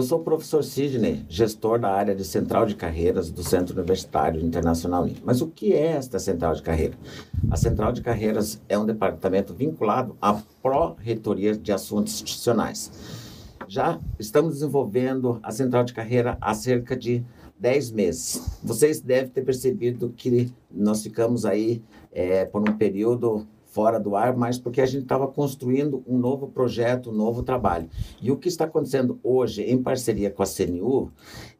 Eu sou o professor Sidney, gestor da área de Central de Carreiras do Centro Universitário Internacional Mas o que é esta Central de Carreiras? A Central de Carreiras é um departamento vinculado à Pró-Reitoria de Assuntos Institucionais. Já estamos desenvolvendo a Central de Carreira há cerca de 10 meses. Vocês devem ter percebido que nós ficamos aí é, por um período fora do ar, mas porque a gente estava construindo um novo projeto, um novo trabalho. E o que está acontecendo hoje, em parceria com a CNU,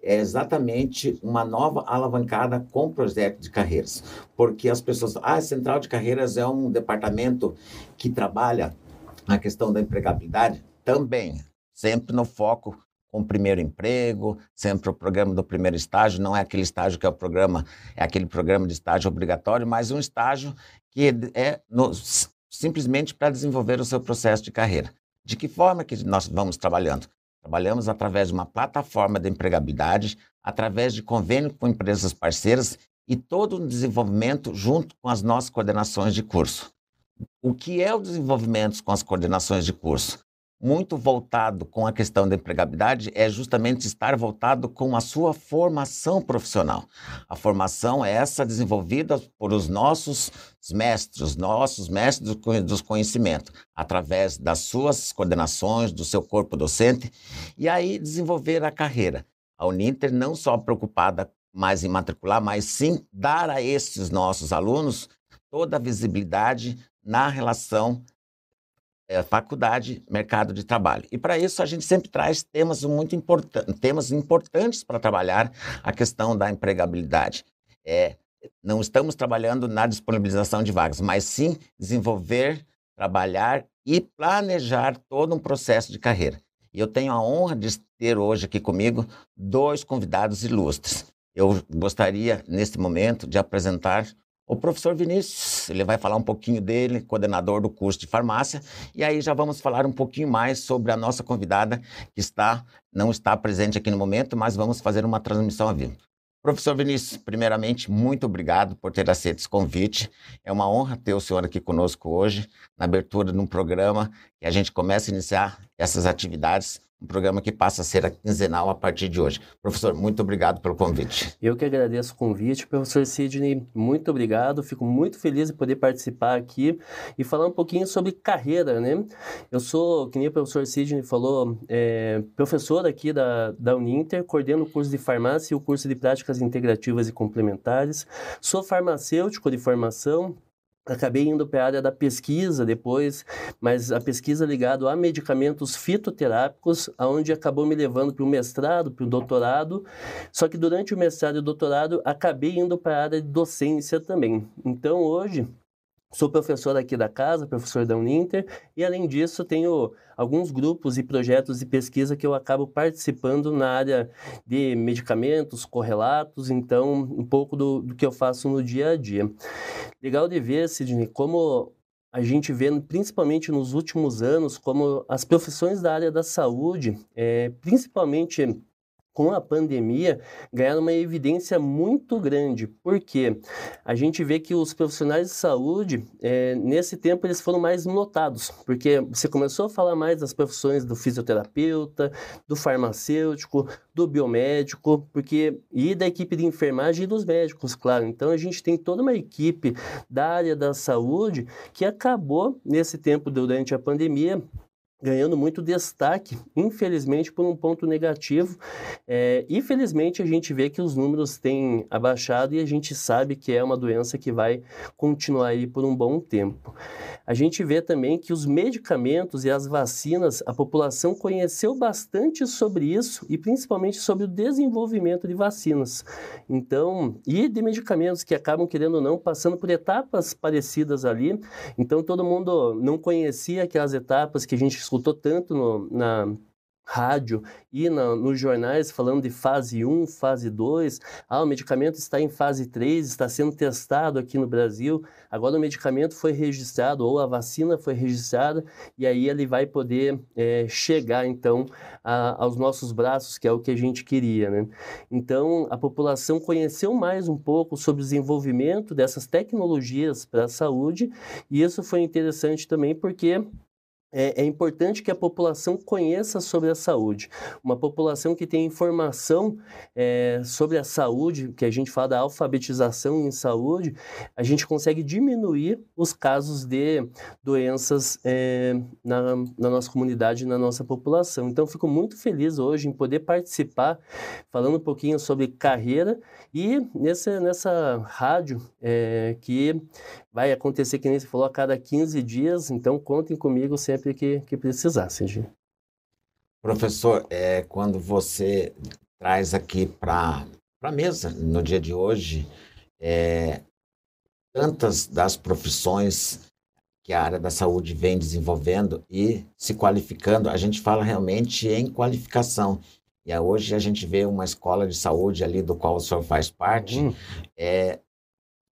é exatamente uma nova alavancada com o projeto de carreiras. Porque as pessoas, ah, a Central de Carreiras é um departamento que trabalha a questão da empregabilidade? Também, sempre no foco com o primeiro emprego, sempre o programa do primeiro estágio, não é aquele estágio que é o programa, é aquele programa de estágio obrigatório, mas um estágio que é no, simplesmente para desenvolver o seu processo de carreira. De que forma que nós vamos trabalhando? Trabalhamos através de uma plataforma de empregabilidade, através de convênio com empresas parceiras e todo o desenvolvimento junto com as nossas coordenações de curso. O que é o desenvolvimento com as coordenações de curso? Muito voltado com a questão da empregabilidade é justamente estar voltado com a sua formação profissional. A formação é essa desenvolvida por os nossos mestres, nossos mestres dos conhecimentos, através das suas coordenações, do seu corpo docente, e aí desenvolver a carreira. A Uninter não só preocupada mais em matricular, mas sim dar a esses nossos alunos toda a visibilidade na relação é, faculdade, mercado de trabalho. E para isso a gente sempre traz temas muito importantes, temas importantes para trabalhar a questão da empregabilidade. É, não estamos trabalhando na disponibilização de vagas, mas sim desenvolver, trabalhar e planejar todo um processo de carreira. E eu tenho a honra de ter hoje aqui comigo dois convidados ilustres. Eu gostaria, neste momento, de apresentar o professor Vinícius, ele vai falar um pouquinho dele, coordenador do curso de farmácia, e aí já vamos falar um pouquinho mais sobre a nossa convidada que está não está presente aqui no momento, mas vamos fazer uma transmissão ao vivo. Professor Vinícius, primeiramente, muito obrigado por ter aceito esse convite. É uma honra ter o senhor aqui conosco hoje, na abertura de um programa que a gente começa a iniciar essas atividades um programa que passa a ser quinzenal a partir de hoje. Professor, muito obrigado pelo convite. Eu que agradeço o convite, professor Sidney, muito obrigado. Fico muito feliz de poder participar aqui e falar um pouquinho sobre carreira, né? Eu sou, que nem o professor Sidney falou, é, professor aqui da, da Uninter, coordeno o curso de farmácia e o curso de práticas integrativas e complementares. Sou farmacêutico de formação, Acabei indo para a área da pesquisa depois, mas a pesquisa ligada a medicamentos fitoterápicos, aonde acabou me levando para o mestrado, para o doutorado. Só que durante o mestrado e o doutorado, acabei indo para a área de docência também. Então, hoje, Sou professor aqui da casa, professor da Uninter, e além disso tenho alguns grupos e projetos de pesquisa que eu acabo participando na área de medicamentos, correlatos, então um pouco do, do que eu faço no dia a dia. Legal de ver, Sidney, como a gente vê, principalmente nos últimos anos, como as profissões da área da saúde, é, principalmente com a pandemia, ganharam uma evidência muito grande, porque a gente vê que os profissionais de saúde, é, nesse tempo, eles foram mais notados, porque você começou a falar mais das profissões do fisioterapeuta, do farmacêutico, do biomédico, porque e da equipe de enfermagem e dos médicos, claro. Então, a gente tem toda uma equipe da área da saúde que acabou, nesse tempo, durante a pandemia, ganhando muito destaque, infelizmente por um ponto negativo. É, infelizmente a gente vê que os números têm abaixado e a gente sabe que é uma doença que vai continuar aí por um bom tempo. A gente vê também que os medicamentos e as vacinas, a população conheceu bastante sobre isso e principalmente sobre o desenvolvimento de vacinas. Então, e de medicamentos que acabam querendo ou não passando por etapas parecidas ali. Então todo mundo não conhecia aquelas etapas que a gente escutou tanto no, na rádio e na, nos jornais falando de fase 1, fase 2. Ah, o medicamento está em fase 3, está sendo testado aqui no Brasil. Agora o medicamento foi registrado ou a vacina foi registrada e aí ele vai poder é, chegar então a, aos nossos braços, que é o que a gente queria. Né? Então a população conheceu mais um pouco sobre o desenvolvimento dessas tecnologias para a saúde e isso foi interessante também porque é, é, importante que a população conheça sobre a saúde. Uma população que tem informação é, sobre a saúde, que a gente fala da alfabetização em saúde, a gente consegue diminuir os casos de doenças é, na, na, nossa comunidade, na nossa população. Então, fico muito feliz hoje em poder participar, falando um pouquinho sobre carreira e nessa, nessa rádio é, que vai acontecer, que nem você falou, a cada 15 dias. Então, contem comigo sempre que, que precisasse. Gente. Professor, é, quando você traz aqui para a mesa, no dia de hoje, é, tantas das profissões que a área da saúde vem desenvolvendo e se qualificando, a gente fala realmente em qualificação. E hoje a gente vê uma escola de saúde ali do qual o senhor faz parte, uhum. é,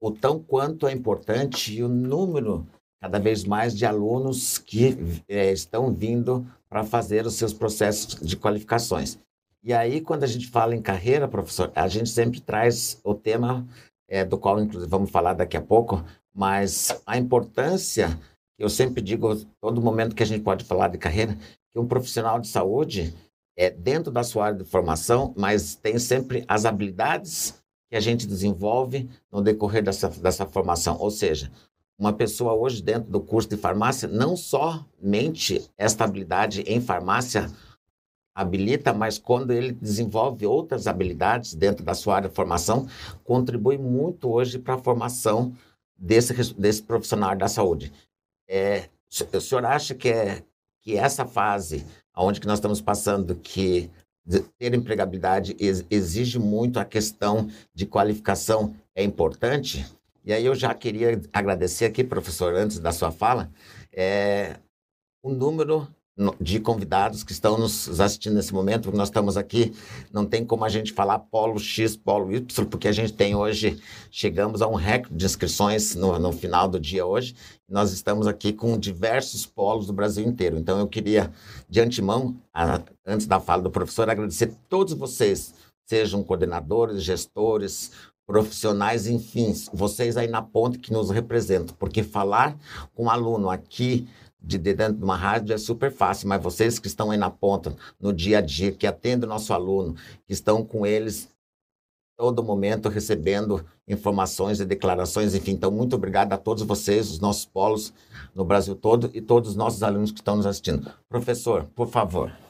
o tão quanto é importante o número cada vez mais de alunos que é, estão vindo para fazer os seus processos de qualificações. E aí, quando a gente fala em carreira, professor, a gente sempre traz o tema é, do qual, inclusive, vamos falar daqui a pouco, mas a importância, eu sempre digo, todo momento que a gente pode falar de carreira, que um profissional de saúde é dentro da sua área de formação, mas tem sempre as habilidades que a gente desenvolve no decorrer dessa, dessa formação. Ou seja, uma pessoa hoje dentro do curso de farmácia, não somente esta habilidade em farmácia habilita, mas quando ele desenvolve outras habilidades dentro da sua área de formação, contribui muito hoje para a formação desse, desse profissional da saúde. É, o senhor acha que, é, que essa fase, onde que nós estamos passando, que ter empregabilidade exige muito a questão de qualificação, é importante? E aí eu já queria agradecer aqui, professor, antes da sua fala, é, o número de convidados que estão nos assistindo nesse momento, porque nós estamos aqui, não tem como a gente falar polo X, polo Y, porque a gente tem hoje, chegamos a um recorde de inscrições no, no final do dia hoje, nós estamos aqui com diversos polos do Brasil inteiro. Então eu queria, de antemão, a, antes da fala do professor, agradecer todos vocês, sejam coordenadores, gestores, profissionais, enfim, vocês aí na ponte que nos representam, porque falar com um aluno aqui de dentro de uma rádio é super fácil, mas vocês que estão aí na ponta, no dia a dia, que atendem o nosso aluno, que estão com eles todo momento recebendo informações e declarações, enfim. Então, muito obrigado a todos vocês, os nossos polos no Brasil todo e todos os nossos alunos que estão nos assistindo. Professor, por favor.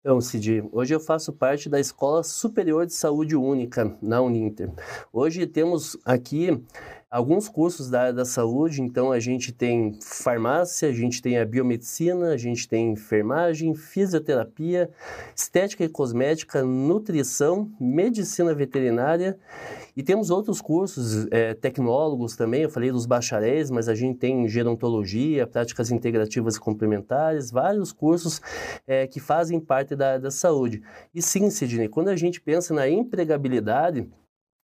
Então, Cid, hoje eu faço parte da Escola Superior de Saúde Única, na Uninter. Hoje temos aqui alguns cursos da área da saúde, então a gente tem farmácia, a gente tem a biomedicina, a gente tem enfermagem, fisioterapia, estética e cosmética, nutrição, medicina veterinária e temos outros cursos é, tecnólogos também, eu falei dos bacharéis, mas a gente tem gerontologia, práticas integrativas e complementares, vários cursos é, que fazem parte da, da saúde. E sim, Sidney, quando a gente pensa na empregabilidade,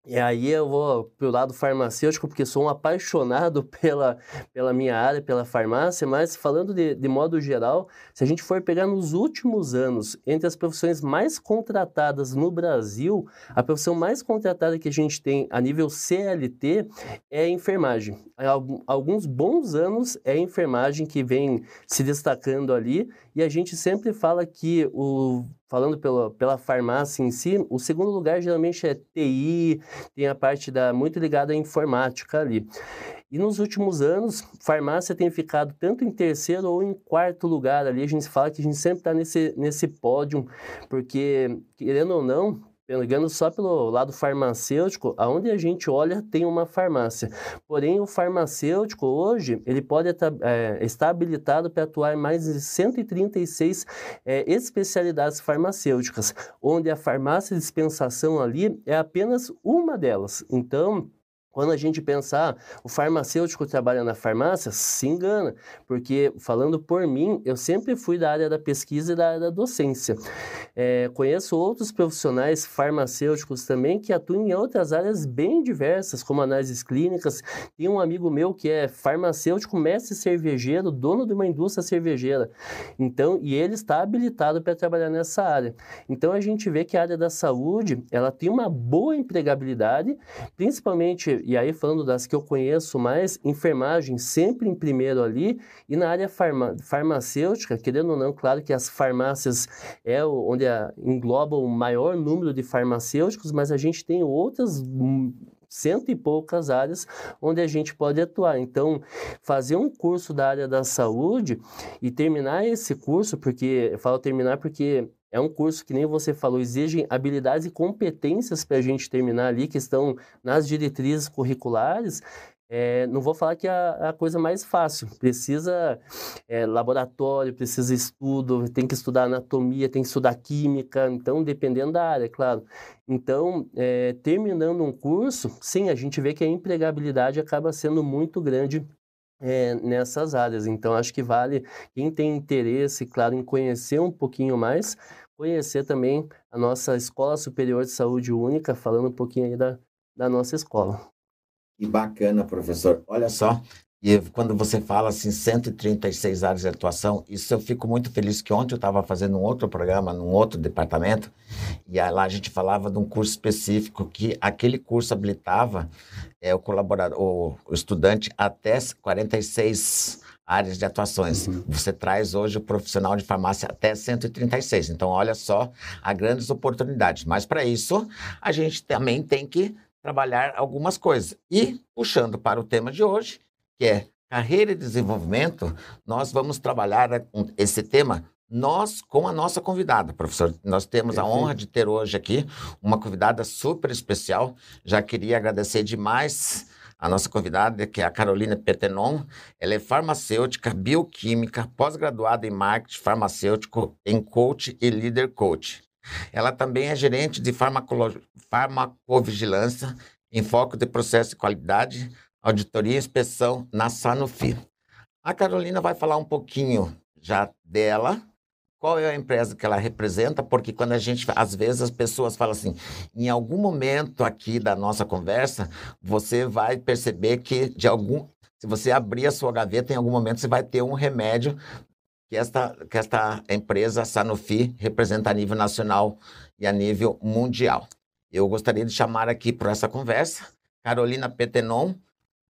e aí eu vou para o lado farmacêutico, porque sou um apaixonado pela, pela minha área, pela farmácia, mas falando de, de modo geral, se a gente for pegar nos últimos anos, entre as profissões mais contratadas no Brasil, a profissão mais contratada que a gente tem a nível CLT é a enfermagem. Há alguns bons anos é enfermagem que vem se destacando ali, e a gente sempre fala que o falando pela, pela farmácia em si, o segundo lugar geralmente é TI, tem a parte da muito ligada à informática ali. E nos últimos anos, farmácia tem ficado tanto em terceiro ou em quarto lugar ali. A gente fala que a gente sempre está nesse, nesse pódio, porque, querendo ou não, pegando só pelo lado farmacêutico, aonde a gente olha tem uma farmácia. Porém, o farmacêutico hoje ele pode é, estar habilitado para atuar em mais de 136 é, especialidades farmacêuticas, onde a farmácia de dispensação ali é apenas uma delas. Então, quando a gente pensar, o farmacêutico trabalha na farmácia, se engana, porque falando por mim, eu sempre fui da área da pesquisa e da área da docência. É, conheço outros profissionais farmacêuticos também que atuam em outras áreas bem diversas, como análises clínicas. Tem um amigo meu que é farmacêutico, mestre cervejeiro, dono de uma indústria cervejeira. Então, e ele está habilitado para trabalhar nessa área. Então, a gente vê que a área da saúde, ela tem uma boa empregabilidade, principalmente e aí falando das que eu conheço mais, enfermagem sempre em primeiro ali, e na área farma, farmacêutica, querendo ou não, claro que as farmácias é onde a, engloba o maior número de farmacêuticos, mas a gente tem outras cento e poucas áreas onde a gente pode atuar. Então, fazer um curso da área da saúde e terminar esse curso, porque eu falo terminar porque é um curso que nem você falou, exige habilidades e competências para a gente terminar ali, que estão nas diretrizes curriculares, é, não vou falar que é a, coisa mais fácil. Precisa é, laboratório, precisa estudo, tem que estudar anatomia, tem que estudar química, então dependendo da área, claro. Então, é, terminando um curso, sim, a gente vê que a empregabilidade acaba sendo muito grande é, nessas áreas. Então, acho que vale quem tem interesse, claro, em conhecer um pouquinho mais, conhecer também a nossa Escola Superior de Saúde Única, falando um pouquinho aí da, da nossa escola. Que bacana, professor. Olha só, e quando você fala assim, 136 áreas de atuação, isso eu fico muito feliz que ontem eu estava fazendo um outro programa, num outro departamento, e lá a gente falava de um curso específico que aquele curso habilitava é, o colaborador, o, o estudante até 46 áreas de atuações. Uhum. Você traz hoje o profissional de farmácia até 136. Então, olha só as grandes oportunidades. Mas para isso, a gente também tem que trabalhar algumas coisas. E, puxando para o tema de hoje, que é carreira e desenvolvimento, nós vamos trabalhar esse tema nós com a nossa convidada, professor. Nós temos a honra de ter hoje aqui uma convidada super especial. Já queria agradecer demais a nossa convidada, que é a Carolina Petenon. Ela é farmacêutica, bioquímica, pós-graduada em marketing farmacêutico, em coach e líder coach. Ela também é gerente de farmacovigilância em foco de processo de qualidade, auditoria e inspeção na Sanofi. A Carolina vai falar um pouquinho já dela, qual é a empresa que ela representa, porque quando a gente, às vezes as pessoas falam assim, em algum momento aqui da nossa conversa, você vai perceber que de algum, se você abrir a sua gaveta, em algum momento você vai ter um remédio que esta, que esta empresa Sanofi representa a nível nacional e a nível mundial. Eu gostaria de chamar aqui para essa conversa Carolina Petenon.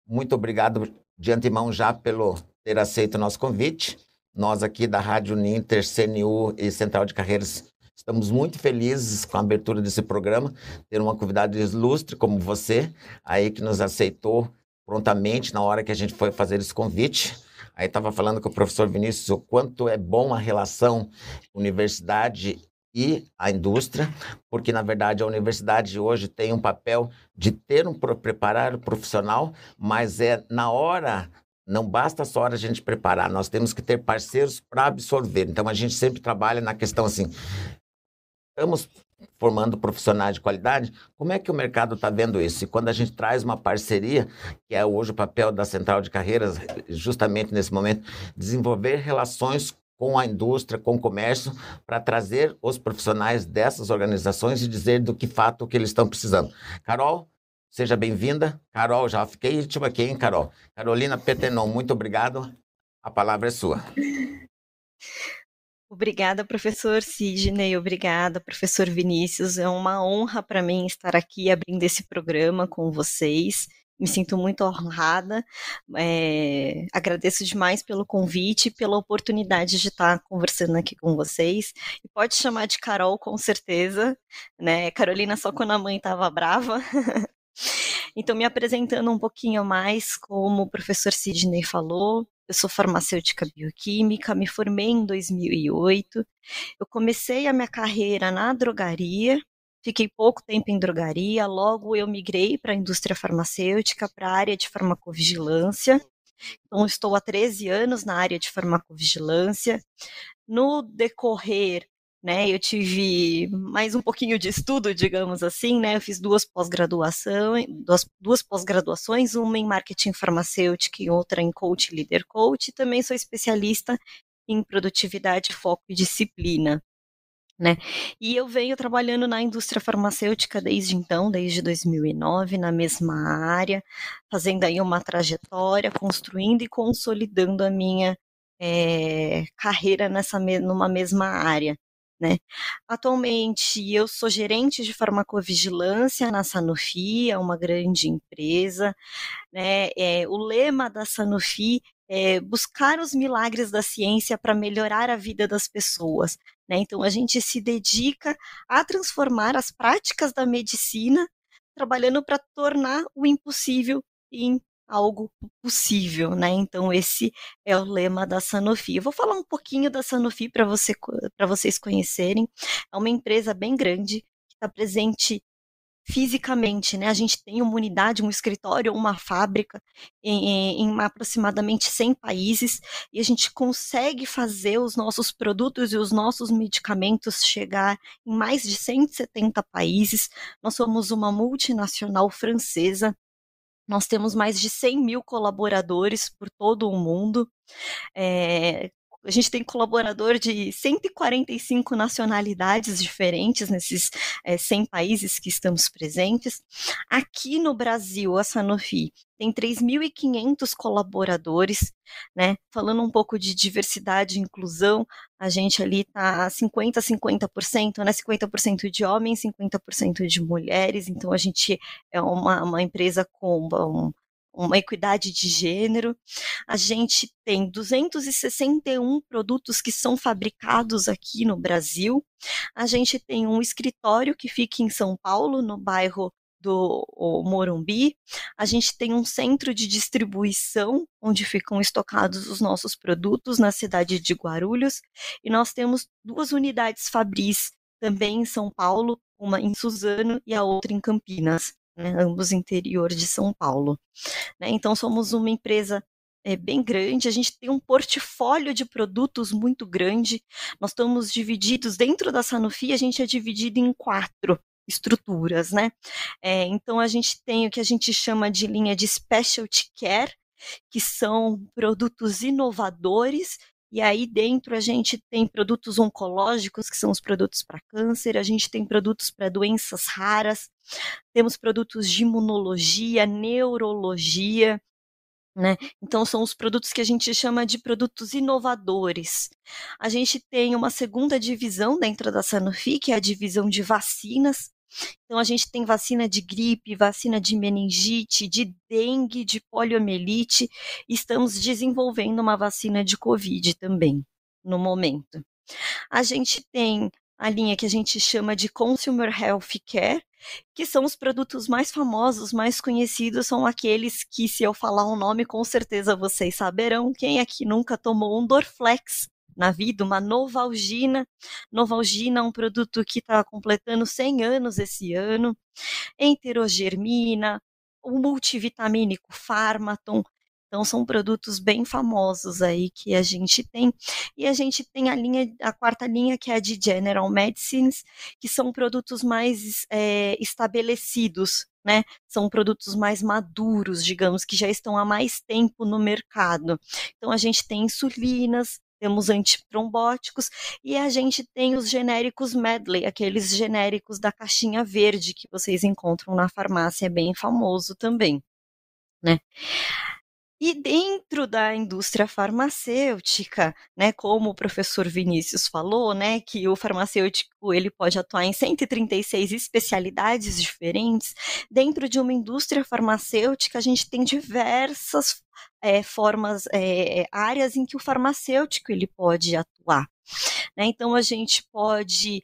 Muito obrigado de antemão já pelo ter aceito o nosso convite. Nós aqui da Rádio Ninter, CNU e Central de Carreiras estamos muito felizes com a abertura desse programa, ter uma convidada ilustre como você, aí que nos aceitou prontamente na hora que a gente foi fazer esse convite. Aí estava falando com o professor Vinícius o quanto é bom a relação universidade e a indústria, porque na verdade a universidade hoje tem um papel de ter um preparar profissional, mas é na hora não basta só a gente preparar, nós temos que ter parceiros para absorver. Então a gente sempre trabalha na questão assim, estamos formando profissionais de qualidade, como é que o mercado está vendo isso? E quando a gente traz uma parceria, que é hoje o papel da Central de Carreiras, justamente nesse momento, desenvolver relações com a indústria, com o comércio, para trazer os profissionais dessas organizações e dizer do que fato que eles estão precisando. Carol, seja bem-vinda. Carol, já fiquei última aqui, hein, Carol? Carolina Petenon, muito obrigado. A palavra é sua. Obrigada, professor Sidney, obrigada, professor Vinícius. É uma honra para mim estar aqui abrindo esse programa com vocês. Me sinto muito honrada. É, agradeço demais pelo convite e pela oportunidade de estar conversando aqui com vocês. E pode chamar de Carol, com certeza. Né? Carolina só quando a mãe estava brava. Então, me apresentando um pouquinho mais, como o professor Sidney falou, eu sou farmacêutica bioquímica, me formei em 2008. Eu comecei a minha carreira na drogaria, fiquei pouco tempo em drogaria, logo eu migrei para a indústria farmacêutica, para a área de farmacovigilância. Então, estou há 13 anos na área de farmacovigilância. No decorrer né? Eu tive mais um pouquinho de estudo, digamos assim, né? Eu fiz duas pós-graduações, duas, duas pós-graduações, uma em marketing farmacêutico e outra em coach leader coach. E também sou especialista em produtividade, foco e disciplina. Né? E eu venho trabalhando na indústria farmacêutica desde então, desde 2009, na mesma área, fazendo aí uma trajetória, construindo e consolidando a minha é, carreira nessa numa mesma área Né? Atualmente, eu sou gerente de farmacovigilância na Sanofi, é uma grande empresa. Né? É, o lema da Sanofi é buscar os milagres da ciência para melhorar a vida das pessoas. Né? Então, a gente se dedica a transformar as práticas da medicina, trabalhando para tornar o impossível em algo possível, né? Então esse é o lema da Sanofi. Eu vou falar um pouquinho da Sanofi para você, para vocês conhecerem. É uma empresa bem grande que está presente fisicamente, né? A gente tem uma unidade, um escritório, uma fábrica em, em, aproximadamente 100 países e a gente consegue fazer os nossos produtos e os nossos medicamentos chegar em mais de 170 países. Nós somos uma multinacional francesa nós temos mais de 100 mil colaboradores por todo o mundo. É, a gente tem colaborador de 145 nacionalidades diferentes nesses é, 100 países que estamos presentes. Aqui no Brasil, a Sanofi tem 3.500 colaboradores, né? Falando um pouco de diversidade e inclusão, a gente ali está 50 50%, né? 50% de homens, 50% de mulheres, então a gente é uma, uma empresa com um, uma equidade de gênero. A gente tem 261 produtos que são fabricados aqui no Brasil. A gente tem um escritório que fica em São Paulo, no bairro do Morumbi. A gente tem um centro de distribuição onde ficam estocados os nossos produtos na cidade de Guarulhos. E nós temos duas unidades Fabris também em São Paulo, uma em Suzano e a outra em Campinas né, ambos interior de São Paulo. Né, então, somos uma empresa é, bem grande, a gente tem um portfólio de produtos muito grande, nós estamos divididos, dentro da Sanofi, a gente é dividido em quatro estruturas, né? É, então, a gente tem o que a gente chama de linha de specialty care, que são produtos inovadores e aí dentro a gente tem produtos oncológicos, que são os produtos para câncer, a gente tem produtos para doenças raras, temos produtos de imunologia, neurologia, né? Então, são os produtos que a gente chama de produtos inovadores. A gente tem uma segunda divisão dentro da Sanofi, que é a divisão de vacinas, então, a gente tem vacina de gripe, vacina de meningite, de dengue, de poliomielite. Estamos desenvolvendo uma vacina de Covid também, no momento. A gente tem a linha que a gente chama de Consumer Health Care, que são os produtos mais famosos, mais conhecidos, são aqueles que, se eu falar o um nome, com certeza vocês saberão. Quem aqui nunca tomou um Dorflex na vida, uma Novalgina. Novalgina é um produto que está completando 100 anos esse ano. Enterogermina, o multivitamínico Farmaton. Então, são produtos bem famosos aí que a gente tem. E a gente tem a linha, a quarta linha, que é a de General Medicines, que são produtos mais é, estabelecidos, né? São produtos mais maduros, digamos, que já estão há mais tempo no mercado. Então, a gente tem insulinas, temos antitrombóticos e a gente tem os genéricos medley, aqueles genéricos da caixinha verde que vocês encontram na farmácia, é bem famoso também, né? E dentro da indústria farmacêutica, né, como o professor Vinícius falou, né, que o farmacêutico ele pode atuar em 136 especialidades diferentes, dentro de uma indústria farmacêutica a gente tem diversas é, formas, é, áreas em que o farmacêutico ele pode atuar. Né? Então a gente pode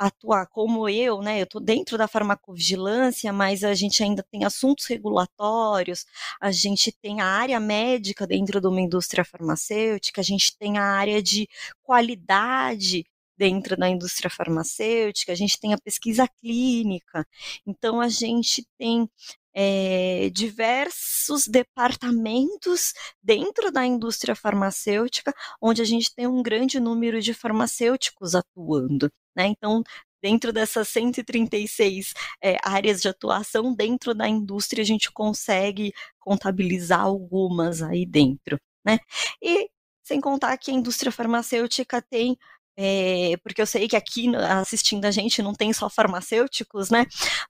atuar como eu, né? Eu estou dentro da farmacovigilância, mas a gente ainda tem assuntos regulatórios, a gente tem a área médica dentro de uma indústria farmacêutica, a gente tem a área de qualidade dentro da indústria farmacêutica, a gente tem a pesquisa clínica, então a gente tem é, diversos departamentos dentro da indústria farmacêutica, onde a gente tem um grande número de farmacêuticos atuando. Né? Então, dentro dessas 136 é, áreas de atuação dentro da indústria, a gente consegue contabilizar algumas aí dentro. Né? E sem contar que a indústria farmacêutica tem é, porque eu sei que aqui assistindo a gente não tem só farmacêuticos, né?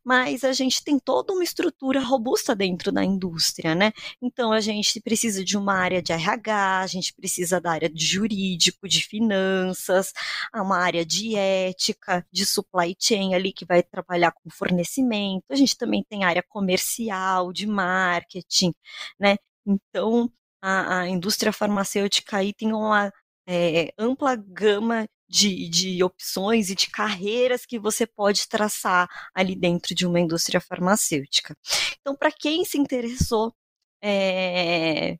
Mas a gente tem toda uma estrutura robusta dentro da indústria, né? Então a gente precisa de uma área de RH, a gente precisa da área de jurídico, de finanças, uma área de ética, de supply chain ali que vai trabalhar com fornecimento. A gente também tem área comercial, de marketing, né? Então a, a indústria farmacêutica aí tem uma é, ampla gama de, de opções e de carreiras que você pode traçar ali dentro de uma indústria farmacêutica. Então, para quem se interessou é,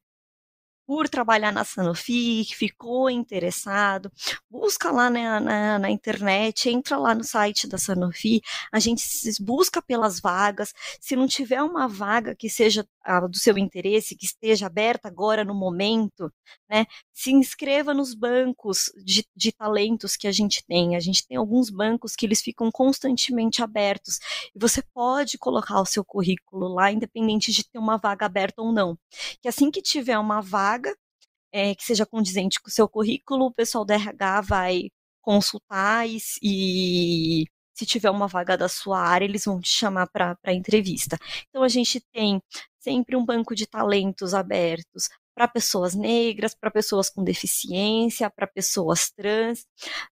por trabalhar na Sanofi, que ficou interessado, busca lá na, na, na, internet, entra lá no site da Sanofi, a gente busca pelas vagas. Se não tiver uma vaga que seja a, do seu interesse, que esteja aberta agora no momento, né, se inscreva nos bancos de, de talentos que a gente tem. A gente tem alguns bancos que eles ficam constantemente abertos e você pode colocar o seu currículo lá, independente de ter uma vaga aberta ou não. Que assim que tiver uma vaga é, que seja condizente com o seu currículo, o pessoal da RH vai consultar e, e se tiver uma vaga da sua área, eles vão te chamar para entrevista. Então, a gente tem sempre um banco de talentos abertos para pessoas negras, para pessoas com deficiência, para pessoas trans,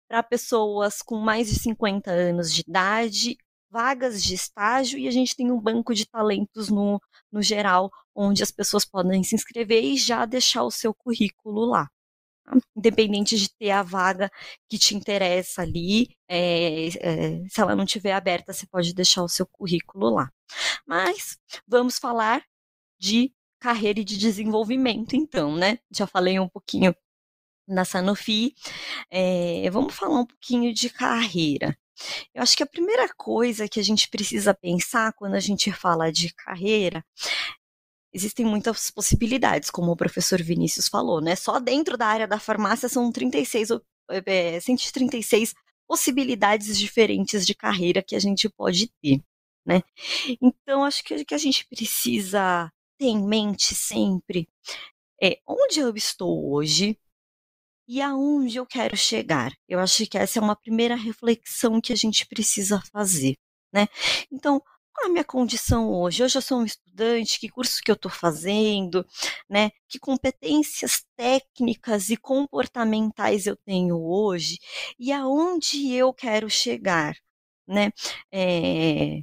para pessoas com mais de 50 anos de idade vagas de estágio e a gente tem um banco de talentos no, no geral, onde as pessoas podem se inscrever e já deixar o seu currículo lá. Tá? Independente de ter a vaga que te interessa ali, é, é, se ela não estiver aberta, você pode deixar o seu currículo lá. Mas vamos falar de carreira e de desenvolvimento, então, né? Já falei um pouquinho na Sanofi, é, vamos falar um pouquinho de carreira. Eu acho que a primeira coisa que a gente precisa pensar quando a gente fala de carreira existem muitas possibilidades, como o professor Vinícius falou, né? Só dentro da área da farmácia são 36, é, 136 possibilidades diferentes de carreira que a gente pode ter, né? Então, acho que que a gente precisa ter em mente sempre é onde eu estou hoje, e aonde eu quero chegar. Eu acho que essa é uma primeira reflexão que a gente precisa fazer, né? Então, qual a minha condição hoje? Hoje eu sou um estudante, que curso que eu estou fazendo, né? Que competências técnicas e comportamentais eu tenho hoje e aonde eu quero chegar, né? É,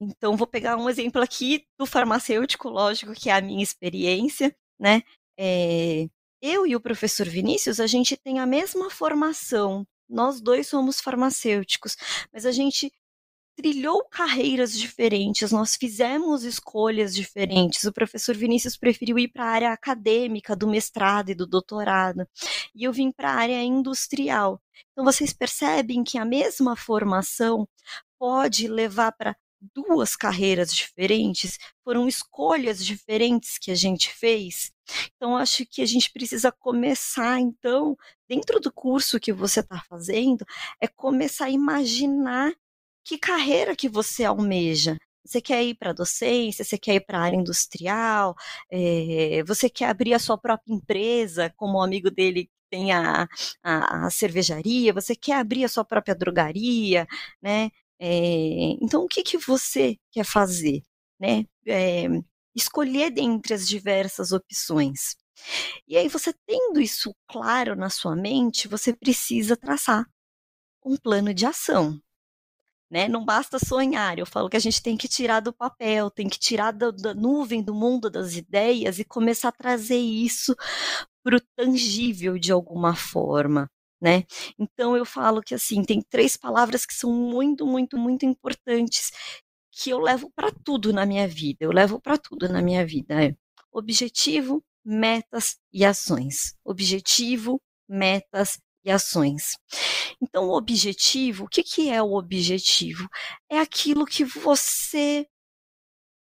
então, vou pegar um exemplo aqui do farmacêutico, lógico, que é a minha experiência, né? É, eu e o professor Vinícius, a gente tem a mesma formação. Nós dois somos farmacêuticos, mas a gente trilhou carreiras diferentes, nós fizemos escolhas diferentes. O professor Vinícius preferiu ir para a área acadêmica do mestrado e do doutorado, e eu vim para a área industrial. Então vocês percebem que a mesma formação pode levar para duas carreiras diferentes, foram escolhas diferentes que a gente fez. Então, acho que a gente precisa começar, então, dentro do curso que você está fazendo, é começar a imaginar que carreira que você almeja. Você quer ir para a docência, você quer ir para a área industrial, é, você quer abrir a sua própria empresa, como o amigo dele tem a, a, a, cervejaria, você quer abrir a sua própria drogaria, né? É, então, o que, que você quer fazer? Né? É, escolher dentre as diversas opções. E aí, você tendo isso claro na sua mente, você precisa traçar um plano de ação. Né? Não basta sonhar. Eu falo que a gente tem que tirar do papel, tem que tirar da, da nuvem do mundo das ideias e começar a trazer isso para o tangível de alguma forma né? Então eu falo que assim, tem três palavras que são muito, muito, muito importantes que eu levo para tudo na minha vida. Eu levo para tudo na minha vida. É objetivo, metas e ações. Objetivo, metas e ações. Então, o objetivo, o que, que é o objetivo? É aquilo que você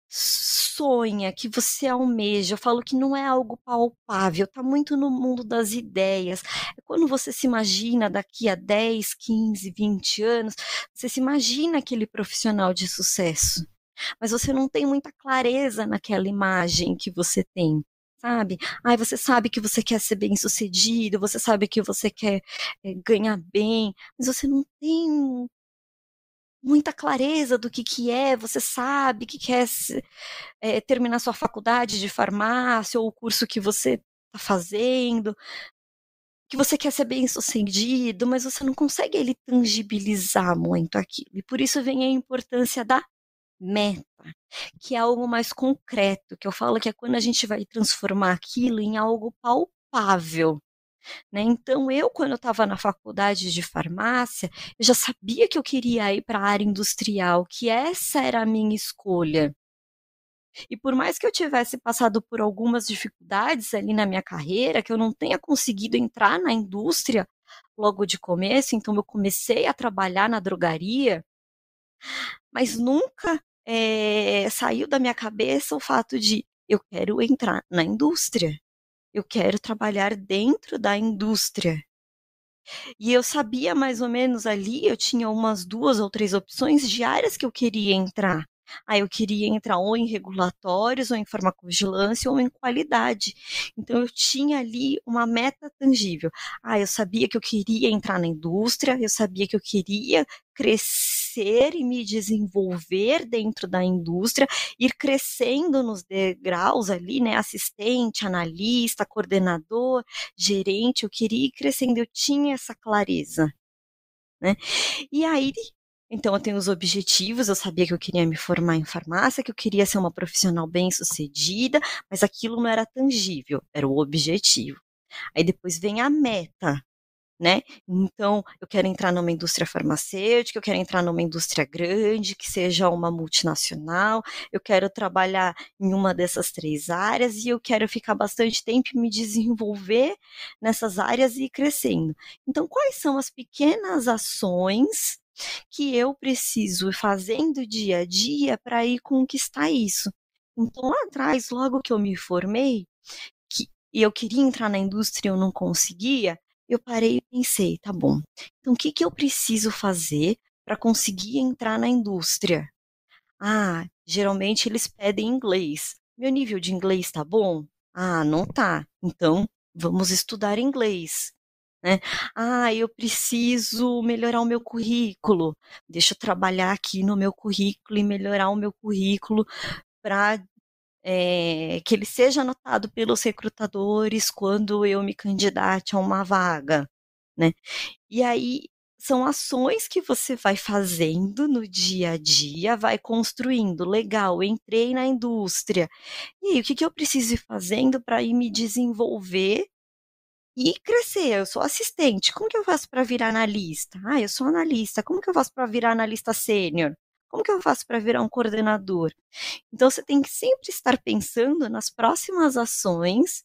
sonha, que você almeja. Eu falo que não é algo palpável, está muito no mundo das ideias. É quando você se imagina daqui a 10, 15, 20 anos, você se imagina aquele profissional de sucesso, mas você não tem muita clareza naquela imagem que você tem. sabe? Ai, você sabe que você quer ser bem sucedido, você sabe que você quer é, ganhar bem, mas você não tem muita clareza do que, que é, você sabe que quer é, terminar sua faculdade de farmácia ou o curso que você está fazendo, que você quer ser bem sucedido, mas você não consegue ele tangibilizar muito aquilo. E por isso vem a importância da meta, que é algo mais concreto, que eu falo que é quando a gente vai transformar aquilo em algo palpável. Né? Então, eu, quando eu estava na faculdade de farmácia, eu já sabia que eu queria ir para a área industrial, que essa era a minha escolha. E por mais que eu tivesse passado por algumas dificuldades ali na minha carreira, que eu não tenha conseguido entrar na indústria logo de começo, então eu comecei a trabalhar na drogaria, mas nunca é, saiu da minha cabeça o fato de eu quero entrar na indústria, eu quero trabalhar dentro da indústria. E eu sabia mais ou menos ali, eu tinha umas duas ou três opções de áreas que eu queria entrar. Ah, eu queria entrar ou em regulatórios, ou em farmacovigilância, ou em qualidade. Então, eu tinha ali uma meta tangível. Ah, eu sabia que eu queria entrar na indústria, eu sabia que eu queria crescer e me desenvolver dentro da indústria, ir crescendo nos degraus ali, né? Assistente, analista, coordenador, gerente, eu queria ir crescendo, eu tinha essa clareza. Né? E aí então eu tenho os objetivos, eu sabia que eu queria me formar em farmácia, que eu queria ser uma profissional bem-sucedida, mas aquilo não era tangível, era o objetivo. Aí depois vem a meta, né? Então, eu quero entrar numa indústria farmacêutica, eu quero entrar numa indústria grande, que seja uma multinacional, eu quero trabalhar em uma dessas três áreas e eu quero ficar bastante tempo e me desenvolver nessas áreas e ir crescendo. Então, quais são as pequenas ações que eu preciso ir fazendo dia a dia para ir conquistar isso. Então, lá atrás, logo que eu me formei, que, e eu queria entrar na indústria e eu não conseguia, eu parei e pensei, tá bom, então o que, que eu preciso fazer para conseguir entrar na indústria? Ah, geralmente eles pedem inglês. Meu nível de inglês tá bom? Ah, não tá. Então, vamos estudar inglês. Né? Ah, eu preciso melhorar o meu currículo. Deixa eu trabalhar aqui no meu currículo e melhorar o meu currículo para é, que ele seja anotado pelos recrutadores quando eu me candidate a uma vaga, né? E aí são ações que você vai fazendo no dia a dia, vai construindo. Legal, entrei na indústria. E aí, o que, que eu preciso ir fazendo para ir me desenvolver e crescer. Eu sou assistente. Como que eu faço para virar analista? Ah, eu sou analista. Como que eu faço para virar analista sênior? Como que eu faço para virar um coordenador? Então você tem que sempre estar pensando nas próximas ações,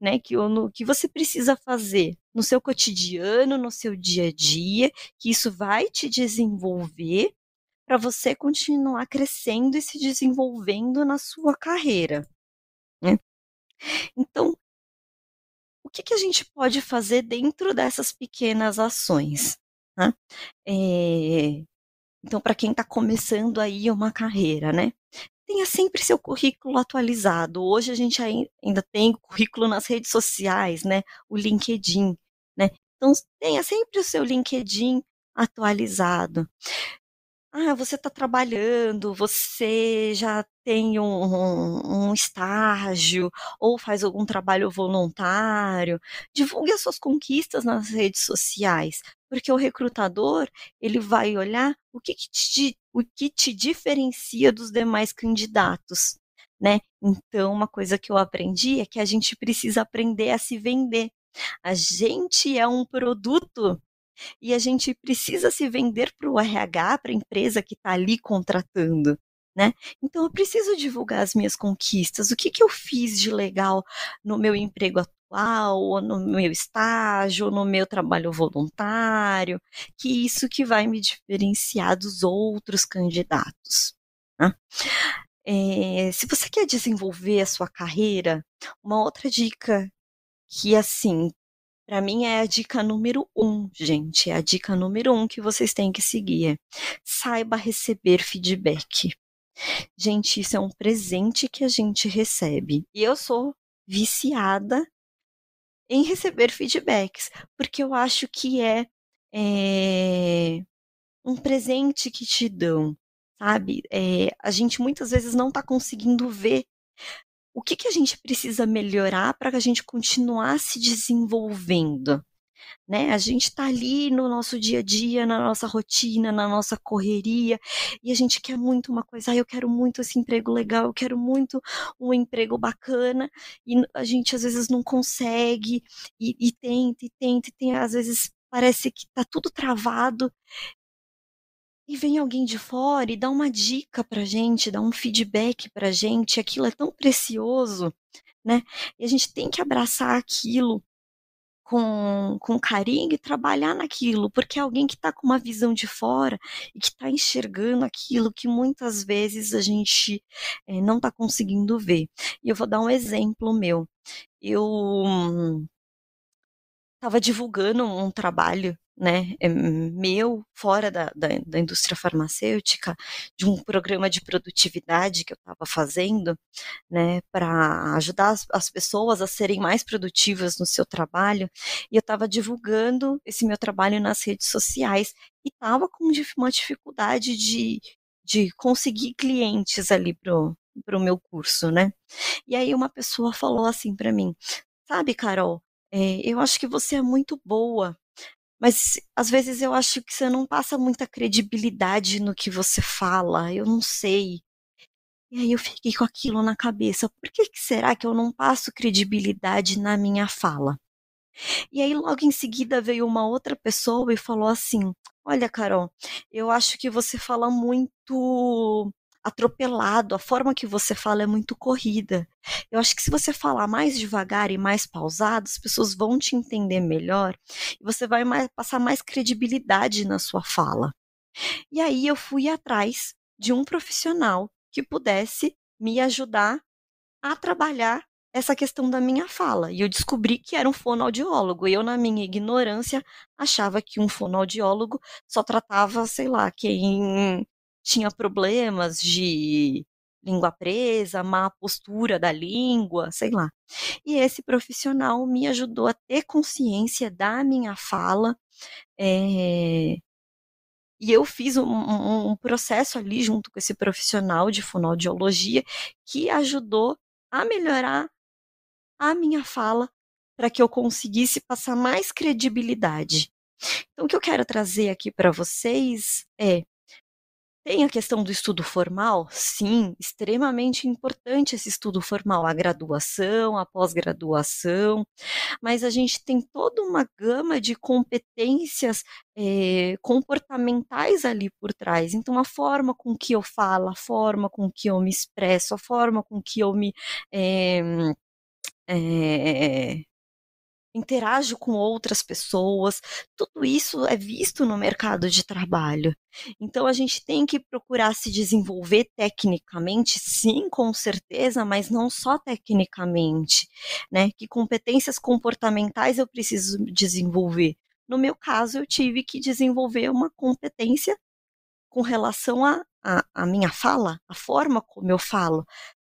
né, que, no, que você precisa fazer no seu cotidiano, no seu dia a dia, que isso vai te desenvolver para você continuar crescendo e se desenvolvendo na sua carreira. Né? Então, que, que a gente pode fazer dentro dessas pequenas ações? Né? É, então, para quem está começando aí uma carreira, né? Tenha sempre seu currículo atualizado. Hoje a gente ainda tem currículo nas redes sociais, né? O LinkedIn, né? Então, tenha sempre o seu LinkedIn atualizado ah, você está trabalhando, você já tem um, um, um, estágio ou faz algum trabalho voluntário, divulgue as suas conquistas nas redes sociais, porque o recrutador ele vai olhar o que, que te, o que te diferencia dos demais candidatos, né? Então, uma coisa que eu aprendi é que a gente precisa aprender a se vender. A gente é um produto e a gente precisa se vender para o RH, para a empresa que está ali contratando. Né? Então eu preciso divulgar as minhas conquistas, o que, que eu fiz de legal no meu emprego atual, ou no meu estágio, ou no meu trabalho voluntário, que isso que vai me diferenciar dos outros candidatos. Né? É, se você quer desenvolver a sua carreira, uma outra dica que assim para mim é a dica número um, gente. É a dica número um que vocês têm que seguir. Saiba receber feedback. Gente, isso é um presente que a gente recebe. E eu sou viciada em receber feedbacks, porque eu acho que é, é um presente que te dão, sabe? É, a gente muitas vezes não está conseguindo ver o que, que a gente precisa melhorar para que a gente continuar se desenvolvendo né? A gente está ali no nosso dia a dia, na nossa rotina, na nossa correria, e a gente quer muito uma coisa, ah, eu quero muito esse emprego legal, eu quero muito um emprego bacana, e a gente às vezes não consegue, e, e tenta, e tenta, e tem, às vezes parece que está tudo travado, e vem alguém de fora e dá uma dica pra gente, dá um feedback pra gente, aquilo é tão precioso, né? E a gente tem que abraçar aquilo com, com carinho e trabalhar naquilo, porque é alguém que está com uma visão de fora e que está enxergando aquilo que muitas vezes a gente é, não está conseguindo ver. E eu vou dar um exemplo meu. Eu estava divulgando um trabalho né, é meu, fora da, da, da, indústria farmacêutica, de um programa de produtividade que eu estava fazendo, né, para ajudar as, as, pessoas a serem mais produtivas no seu trabalho, e eu estava divulgando esse meu trabalho nas redes sociais, e estava com uma dificuldade de, de conseguir clientes ali pro, pro meu curso, né, e aí uma pessoa falou assim para mim, sabe, Carol, é, eu acho que você é muito boa mas às vezes eu acho que você não passa muita credibilidade no que você fala, eu não sei. E aí eu fiquei com aquilo na cabeça. Por que, que será que eu não passo credibilidade na minha fala? E aí logo em seguida veio uma outra pessoa e falou assim: Olha, Carol, eu acho que você fala muito atropelado, a forma que você fala é muito corrida. Eu acho que se você falar mais devagar e mais pausado, as pessoas vão te entender melhor e você vai mais, passar mais credibilidade na sua fala. E aí eu fui atrás de um profissional que pudesse me ajudar a trabalhar essa questão da minha fala. E eu descobri que era um fonoaudiólogo. E eu, na minha ignorância, achava que um fonoaudiólogo só tratava, sei lá, quem tinha problemas de língua presa, má postura da língua, sei lá. E esse profissional me ajudou a ter consciência da minha fala. É... E eu fiz um, um, um, processo ali junto com esse profissional de fonoaudiologia que ajudou a melhorar a minha fala para que eu conseguisse passar mais credibilidade. Então, o que eu quero trazer aqui para vocês é tem a questão do estudo formal, sim, extremamente importante esse estudo formal, a graduação, a pós-graduação, mas a gente tem toda uma gama de competências é, comportamentais ali por trás. Então, a forma com que eu falo, a forma com que eu me expresso, a forma com que eu me. É, é, interajo com outras pessoas, tudo isso é visto no mercado de trabalho. Então a gente tem que procurar se desenvolver tecnicamente, sim, com certeza, mas não só tecnicamente, né? Que competências comportamentais eu preciso desenvolver? No meu caso, eu tive que desenvolver uma competência com relação à a, a, a, minha fala, a forma como eu falo,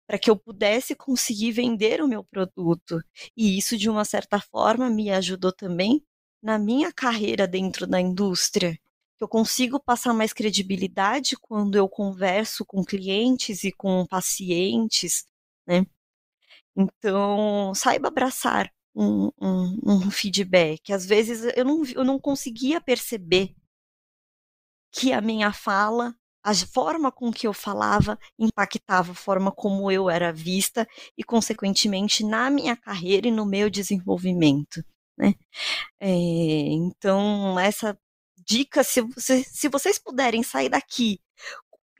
para que eu pudesse conseguir vender o meu produto. E isso, de uma certa forma, me ajudou também na minha carreira dentro da indústria. Eu consigo passar mais credibilidade quando eu converso com clientes e com pacientes, né? Então, saiba abraçar um, um, um feedback. Às vezes eu não, eu não conseguia perceber que a minha fala a forma com que eu falava impactava a forma como eu era vista e, consequentemente, na minha carreira e no meu desenvolvimento. Né? É, então, essa dica, se, você, se vocês puderem sair daqui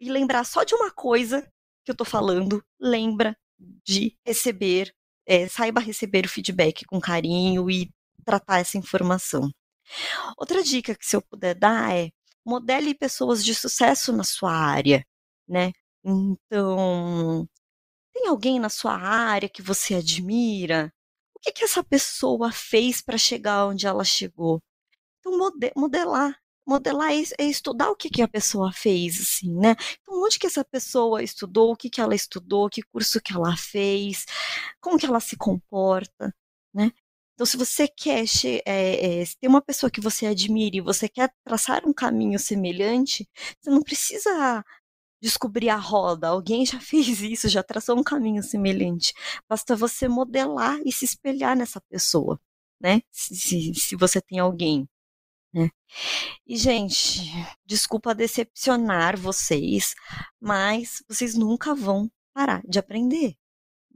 e lembrar só de uma coisa que eu estou falando, lembra de receber, é, saiba receber o feedback com carinho e tratar essa informação. Outra dica que se eu puder dar é modele pessoas de sucesso na sua área, né? Então, tem alguém na sua área que você admira? O que, que essa pessoa fez para chegar onde ela chegou? Então, modelar modelar é, é estudar o que, que a pessoa fez, assim, né? Então, onde que essa pessoa estudou, o que, que ela estudou, que curso que ela fez, como que ela se comporta, né? Então, se você quer, é, é, se tem uma pessoa que você admira e você quer traçar um caminho semelhante, você não precisa descobrir a roda. Alguém já fez isso, já traçou um caminho semelhante. Basta você modelar e se espelhar nessa pessoa, né? Se, se, se você tem alguém. Né? E, gente, desculpa decepcionar vocês, mas vocês nunca vão parar de aprender.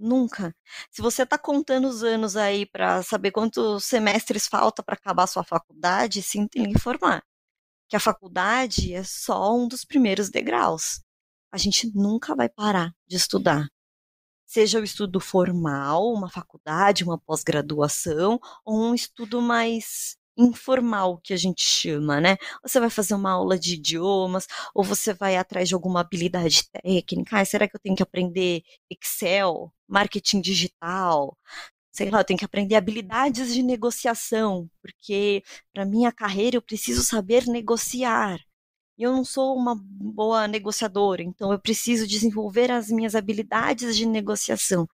Nunca. Se você está contando os anos aí para saber quantos semestres falta para acabar a sua faculdade, sinto lhe informar que a faculdade é só um dos primeiros degraus. A gente nunca vai parar de estudar. Seja o estudo formal, uma faculdade, uma pós-graduação, ou um estudo mais informal que a gente chama, né? Você vai fazer uma aula de idiomas, ou você vai atrás de alguma habilidade técnica. Ah, será que eu tenho que aprender Excel, marketing digital? Sei lá, eu tenho que aprender habilidades de negociação, porque para minha carreira eu preciso saber negociar. E eu não sou uma boa negociadora, então eu preciso desenvolver as minhas habilidades de negociação.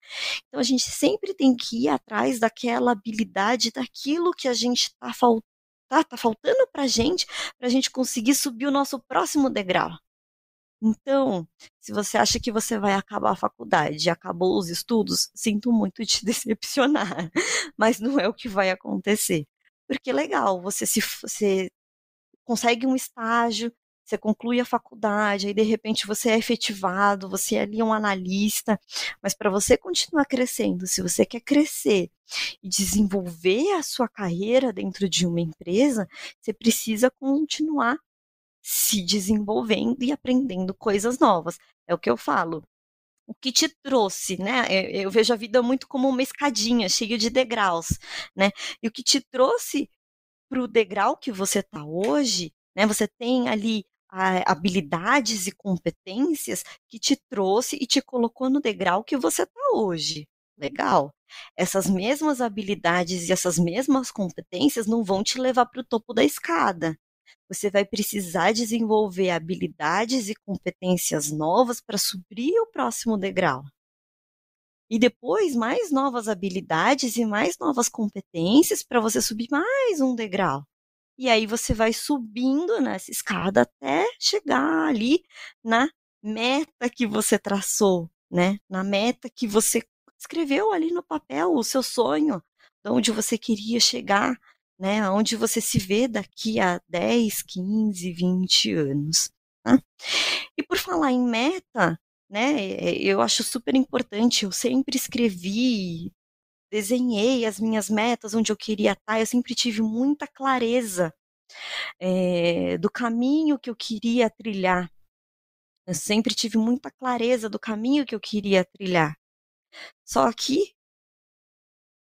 Então a gente sempre tem que ir atrás daquela habilidade, daquilo que a gente está faltando. Tá, tá faltando para a gente, para a gente conseguir subir o nosso próximo degrau. Então, se você acha que você vai acabar a faculdade e acabou os estudos, sinto muito te decepcionar, mas não é o que vai acontecer. Porque legal, você se você consegue um estágio, você conclui a faculdade, aí de repente você é efetivado, você é ali um analista, mas para você continuar crescendo, se você quer crescer e desenvolver a sua carreira dentro de uma empresa, você precisa continuar se desenvolvendo e aprendendo coisas novas. É o que eu falo. O que te trouxe, né? Eu vejo a vida muito como uma escadinha, cheia de degraus, né? E o que te trouxe para o degrau que você está hoje, né? Você tem ali habilidades e competências que te trouxe e te colocou no degrau que você está hoje. Legal. Essas mesmas habilidades e essas mesmas competências não vão te levar para o topo da escada. Você vai precisar desenvolver habilidades e competências novas para subir o próximo degrau. E depois, mais novas habilidades e mais novas competências para você subir mais um degrau. E aí você vai subindo nessa escada até chegar ali na meta que você traçou, né? Na meta que você escreveu ali no papel, o seu sonho, de onde você queria chegar, né? Onde você se vê daqui a 10, 15, 20 anos. Tá? E por falar em meta, né? Eu acho super importante, eu sempre escrevi desenhei as minhas metas, onde eu queria estar, eu sempre tive muita clareza é, do caminho que eu queria trilhar. Eu sempre tive muita clareza do caminho que eu queria trilhar. Só que,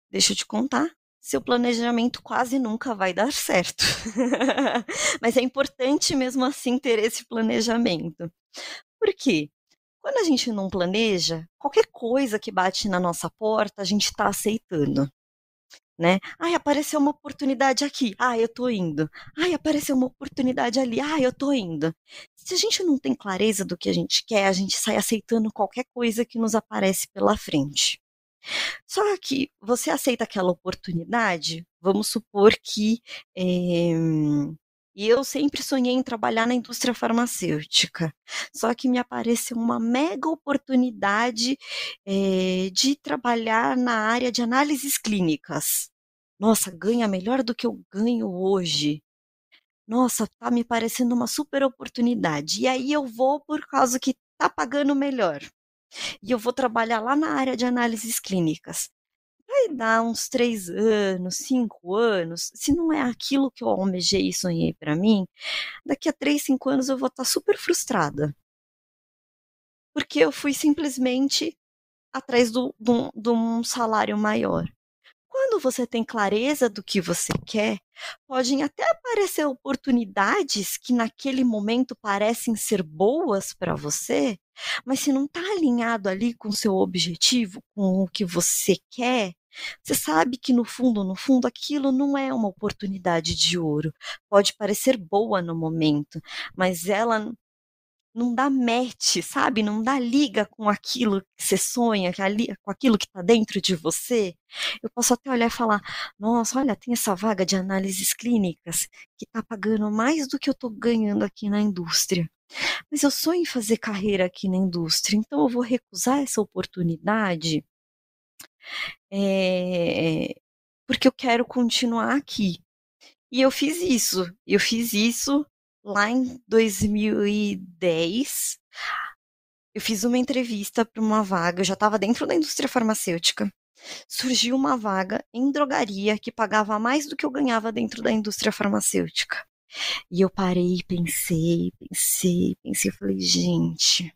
deixa eu te contar, seu planejamento quase nunca vai dar certo. Mas é importante mesmo assim ter esse planejamento. Por quê? Quando a gente não planeja, qualquer coisa que bate na nossa porta, a gente está aceitando. Né? Ai, apareceu uma oportunidade aqui. Ah, eu tô indo. Ai, apareceu uma oportunidade ali. Ah, eu tô indo. Se a gente não tem clareza do que a gente quer, a gente sai aceitando qualquer coisa que nos aparece pela frente. Só que você aceita aquela oportunidade, vamos supor que é, e eu sempre sonhei em trabalhar na indústria farmacêutica. Só que me apareceu uma mega oportunidade é, de trabalhar na área de análises clínicas. Nossa, ganha melhor do que eu ganho hoje. Nossa, tá me parecendo uma super oportunidade. E aí eu vou por causa que tá pagando melhor. E eu vou trabalhar lá na área de análises clínicas vai dar uns três anos, cinco anos, se não é aquilo que eu almejei e sonhei para mim, daqui a três, cinco anos eu vou estar tá super frustrada. Porque eu fui simplesmente atrás de um salário maior. Quando você tem clareza do que você quer, podem até aparecer oportunidades que naquele momento parecem ser boas para você, mas se não está alinhado ali com o seu objetivo, com o que você quer, Você sabe que no fundo, no fundo, aquilo não é uma oportunidade de ouro. Pode parecer boa no momento, mas ela não dá match, sabe? Não dá liga com aquilo que você sonha, com aquilo que está dentro de você. Eu posso até olhar e falar: nossa, olha, tem essa vaga de análises clínicas que está pagando mais do que eu estou ganhando aqui na indústria. Mas eu sonho em fazer carreira aqui na indústria, então eu vou recusar essa oportunidade é, porque eu quero continuar aqui. E eu fiz isso. Eu fiz isso lá em 2010, eu fiz uma entrevista para uma vaga, eu já estava dentro da indústria farmacêutica. Surgiu uma vaga em drogaria que pagava mais do que eu ganhava dentro da indústria farmacêutica. E eu parei, pensei, pensei, pensei, falei, gente,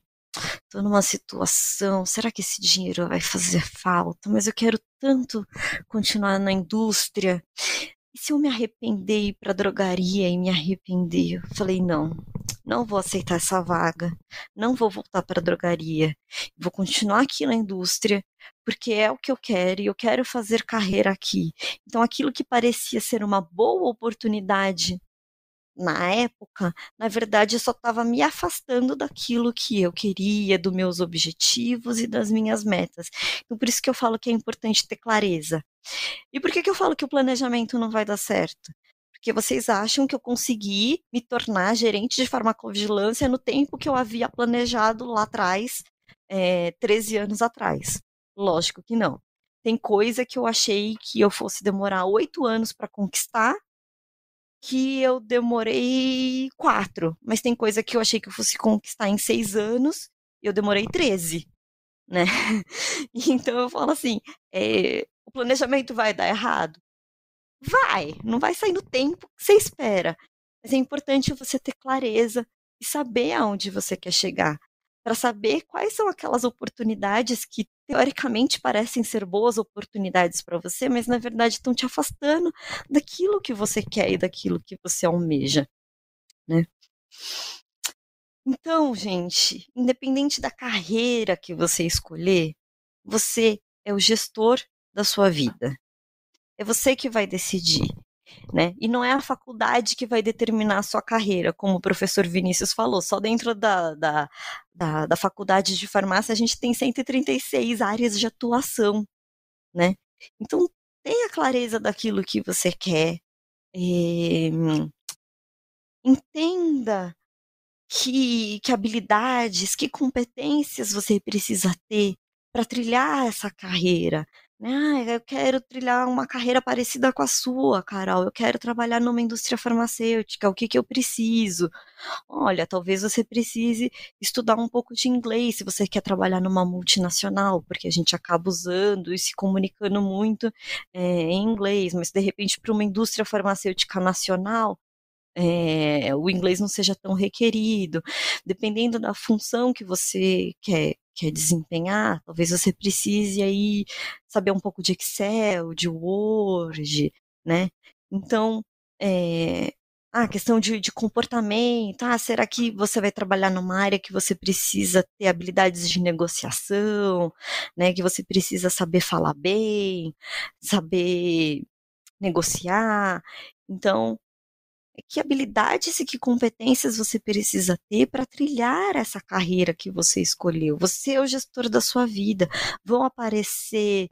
tô numa situação, será que esse dinheiro vai fazer falta? Mas eu quero tanto continuar na indústria. E se eu me arrepender ir para drogaria e me arrepender? Eu falei, não, não vou aceitar essa vaga, não vou voltar para drogaria, vou continuar aqui na indústria, porque é o que eu quero e eu quero fazer carreira aqui. Então, aquilo que parecia ser uma boa oportunidade na época, na verdade, eu só estava me afastando daquilo que eu queria, dos meus objetivos e das minhas metas. Então, por isso que eu falo que é importante ter clareza. E por que, que eu falo que o planejamento não vai dar certo? Porque vocês acham que eu consegui me tornar gerente de farmacovigilância no tempo que eu havia planejado lá atrás, é, 13 anos atrás. Lógico que não. Tem coisa que eu achei que eu fosse demorar oito anos para conquistar, que eu demorei quatro. Mas tem coisa que eu achei que eu fosse conquistar em seis anos, e eu demorei 13 né? Então eu falo assim, é, o planejamento vai dar errado? Vai, não vai sair no tempo que você espera. Mas é importante você ter clareza e saber aonde você quer chegar, para saber quais são aquelas oportunidades que teoricamente parecem ser boas oportunidades para você, mas na verdade estão te afastando daquilo que você quer e daquilo que você almeja, né? Então, gente, independente da carreira que você escolher, você é o gestor da sua vida. É você que vai decidir. Né? E não é a faculdade que vai determinar a sua carreira, como o professor Vinícius falou, só dentro da, da, da, da faculdade de farmácia a gente tem 136 áreas de atuação, né? Então, tenha clareza daquilo que você quer, é, entenda que, que habilidades, que competências você precisa ter para trilhar essa carreira. Ah, eu quero trilhar uma carreira parecida com a sua, Carol. Eu quero trabalhar numa indústria farmacêutica. O que, que eu preciso? Olha, talvez você precise estudar um pouco de inglês se você quer trabalhar numa multinacional, porque a gente acaba usando e se comunicando muito é, em inglês, mas de repente para uma indústria farmacêutica nacional, é, o inglês não seja tão requerido. Dependendo da função que você quer, quer desempenhar, talvez você precise aí saber um pouco de Excel, de Word, né? Então, é, ah, questão de, de, comportamento. Ah, será que você vai trabalhar numa área que você precisa ter habilidades de negociação, né? Que você precisa saber falar bem, saber negociar. Então, que habilidades e que competências você precisa ter para trilhar essa carreira que você escolheu. Você é o gestor da sua vida. Vão aparecer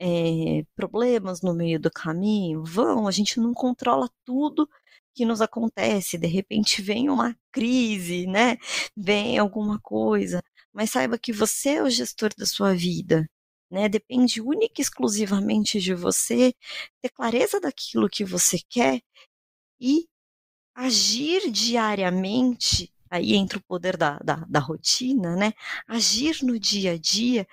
é, problemas no meio do caminho? Vão, a gente não controla tudo que nos acontece. De repente vem uma crise, né? Vem alguma coisa. Mas saiba que você é o gestor da sua vida. Né, depende única e exclusivamente de você ter clareza daquilo que você quer e agir diariamente, aí entra o poder da, da, da rotina, né? Agir no dia a dia,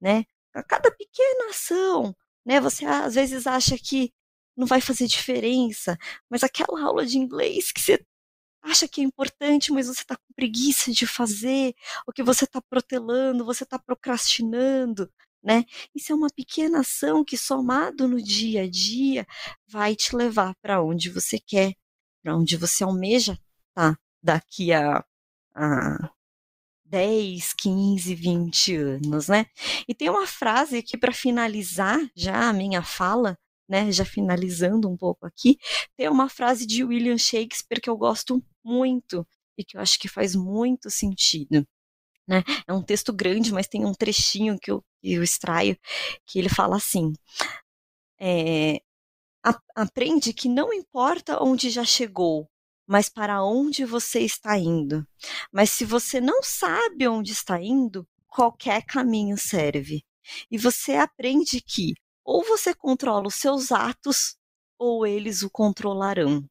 né? A cada pequena ação, né? Você às vezes acha que não vai fazer diferença, mas aquela aula de inglês que você acha que é importante, mas você está com preguiça de fazer, ou que você está protelando, você está procrastinando, né? Isso é uma pequena ação que, somado no dia a dia, vai te levar para onde você quer, para onde você almeja tá daqui a, a 10, 15, 20 anos, né? E tem uma frase aqui para finalizar já a minha fala, né? Já finalizando um pouco aqui, tem uma frase de William Shakespeare que eu gosto muito e que eu acho que faz muito sentido. Né? É um texto grande, mas tem um trechinho que eu, eu extraio que ele fala assim: é, aprende que não importa onde já chegou, mas para onde você está indo. Mas se você não sabe onde está indo, qualquer caminho serve. E você aprende que ou você controla os seus atos ou eles o controlarão.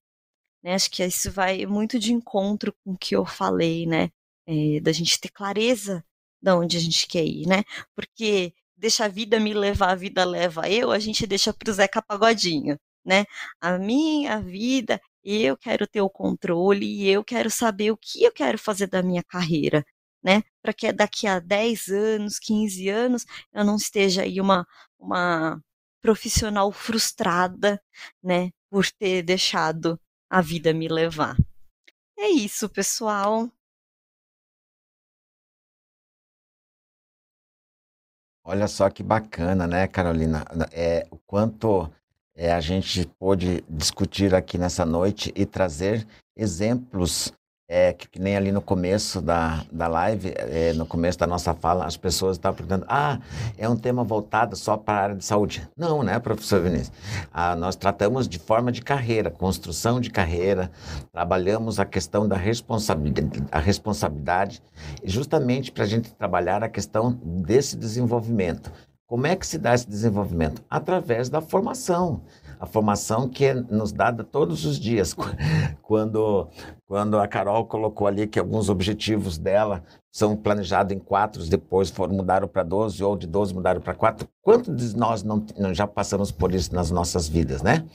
Né? Acho que isso vai muito de encontro com o que eu falei, né? É, da gente ter clareza de onde a gente quer ir, né? Porque deixa a vida me levar, a vida leva eu, a gente deixa para o Zeca Pagodinho, né? A minha vida, eu quero ter o controle e eu quero saber o que eu quero fazer da minha carreira, né? Para que daqui a 10 anos, 15 anos, eu não esteja aí uma, uma profissional frustrada, né? Por ter deixado a vida me levar. É isso, pessoal. Olha só que bacana, né, Carolina? É, o quanto é, a gente pôde discutir aqui nessa noite e trazer exemplos é, que, que, nem ali no começo da, da live, é, no começo da nossa fala, as pessoas estavam perguntando: ah, é um tema voltado só para a área de saúde. Não, né, professor Vinícius? Ah, nós tratamos de forma de carreira, construção de carreira, trabalhamos a questão da responsabilidade, a responsabilidade justamente para a gente trabalhar a questão desse desenvolvimento. Como é que se dá esse desenvolvimento? Através da formação a formação que é nos dada todos os dias. Quando, quando a Carol colocou ali que alguns objetivos dela são planejados em quatro, depois foram mudaram para 12, ou de 12 mudaram para quatro. Quantos de nós não, não, já passamos por isso nas nossas vidas, né?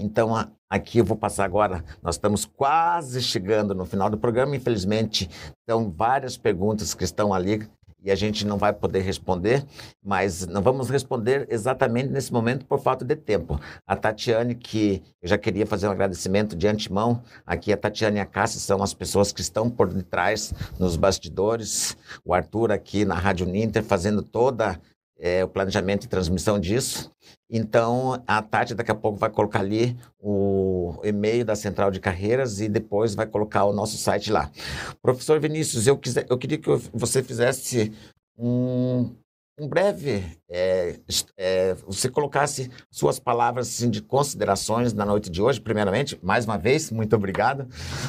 Então, a, aqui eu vou passar agora, nós estamos quase chegando no final do programa, infelizmente, são várias perguntas que estão ali e a gente não vai poder responder, mas não vamos responder exatamente nesse momento por falta de tempo. A Tatiane, que eu já queria fazer um agradecimento de antemão, aqui a Tatiane e a Cássia são as pessoas que estão por detrás, nos bastidores, o Arthur aqui na Rádio Ninter fazendo toda é, o planejamento e transmissão disso. Então, a Tati daqui a pouco vai colocar ali o e-mail da Central de Carreiras e depois vai colocar o nosso site lá. Professor Vinícius, eu, quiser, eu queria que você fizesse um, um breve, é, é, você colocasse suas palavras assim, de considerações na noite de hoje. Primeiramente, mais uma vez, muito obrigado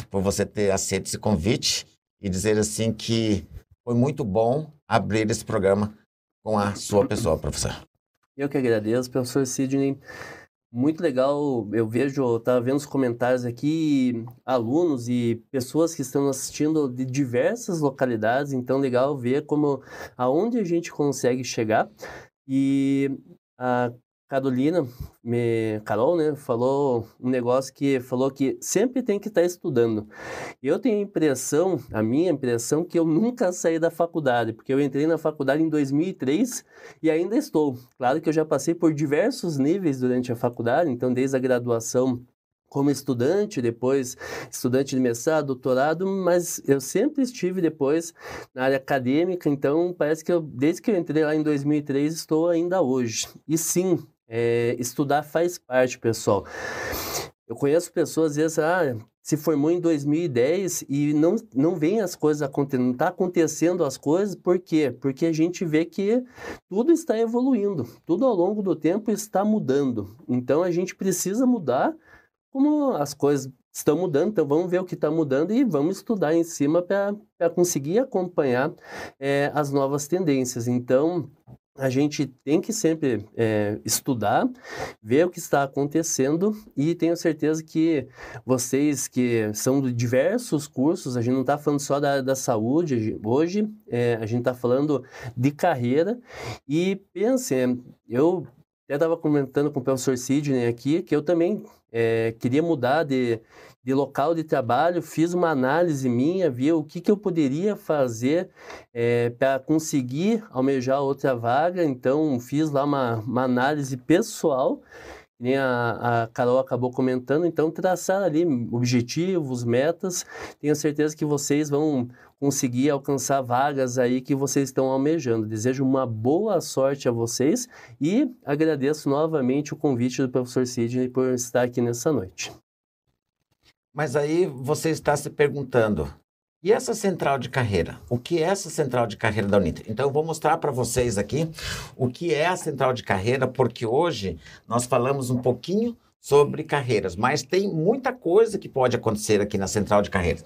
por você ter aceito esse convite e dizer assim que foi muito bom abrir esse programa com a sua pessoa, professor. Eu que agradeço, professor Sidney. Muito legal, eu vejo, eu estava vendo os comentários aqui, alunos e pessoas que estão assistindo de diversas localidades, então legal ver como aonde a gente consegue chegar. E a Carolina, me, Carol, né, falou um negócio que falou que sempre tem que estar tá estudando. Eu tenho a impressão, a minha impressão, que eu nunca saí da faculdade, porque eu entrei na faculdade em 2003 e ainda estou. Claro que eu já passei por diversos níveis durante a faculdade, então desde a graduação como estudante, depois estudante de mestrado, doutorado, mas eu sempre estive depois na área acadêmica, então parece que eu, desde que eu entrei lá em 2003, estou ainda hoje. E sim, é, estudar faz parte, pessoal. Eu conheço pessoas, às vezes, ah, se formou em 2010 e não, não vem as coisas acontecendo, não está acontecendo as coisas, por quê? Porque a gente vê que tudo está evoluindo, tudo ao longo do tempo está mudando. Então a gente precisa mudar como as coisas estão mudando, então vamos ver o que está mudando e vamos estudar em cima para conseguir acompanhar é, as novas tendências. Então, a gente tem que sempre é, estudar, ver o que está acontecendo e tenho certeza que vocês que são de diversos cursos, a gente não está falando só da, da saúde hoje, é, a gente está falando de carreira e pensem, eu até estava comentando com o professor Sidney aqui que eu também é, queria mudar de, de local de trabalho, fiz uma análise minha, vi o que, que eu poderia fazer é, para conseguir almejar outra vaga, então fiz lá uma, uma análise pessoal nem a, a Carol acabou comentando, então traçar ali objetivos, metas, tenho certeza que vocês vão conseguir alcançar vagas aí que vocês estão almejando. Desejo uma boa sorte a vocês e agradeço novamente o convite do professor Sidney por estar aqui nessa noite. Mas aí você está se perguntando, e essa central de carreira? O que é essa central de carreira da Uninter? Então, eu vou mostrar para vocês aqui o que é a central de carreira, porque hoje nós falamos um pouquinho sobre carreiras, mas tem muita coisa que pode acontecer aqui na central de carreiras.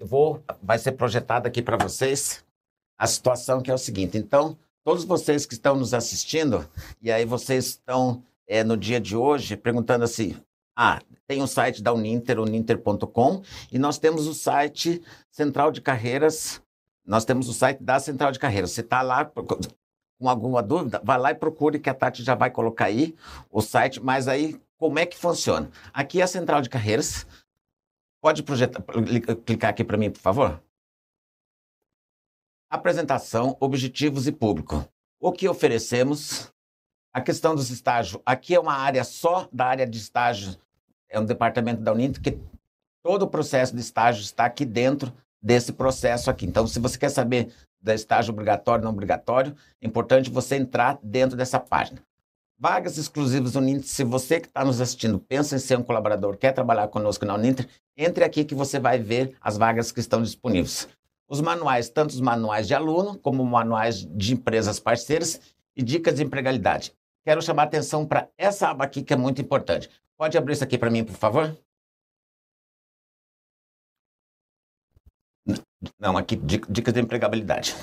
Eu vou, vai ser projetada aqui para vocês a situação que é o seguinte. Então, todos vocês que estão nos assistindo, e aí vocês estão é, no dia de hoje perguntando assim: ah, tem o site da Uninter, uninter.com, e nós temos o site Central de Carreiras, nós temos o site da Central de Carreiras. Você está lá com alguma dúvida, vai lá e procure que a Tati já vai colocar aí o site, mas aí como é que funciona? Aqui é a Central de Carreiras. Pode projetar, clicar aqui para mim, por favor? Apresentação, objetivos e público. O que oferecemos? A questão dos estágios. Aqui é uma área só da área de estágio é um departamento da Uninter que todo o processo de estágio está aqui dentro desse processo aqui. Então, se você quer saber da estágio obrigatório não obrigatório, é importante você entrar dentro dessa página. Vagas exclusivas Uninter, se você que está nos assistindo pensa em ser um colaborador, quer trabalhar conosco na Uninter, entre aqui que você vai ver as vagas que estão disponíveis. Os manuais, tanto os manuais de aluno, como manuais de empresas parceiras e dicas de empregabilidade. Quero chamar atenção para essa aba aqui que é muito importante. Pode abrir isso aqui para mim, por favor? Não, aqui, dicas de empregabilidade.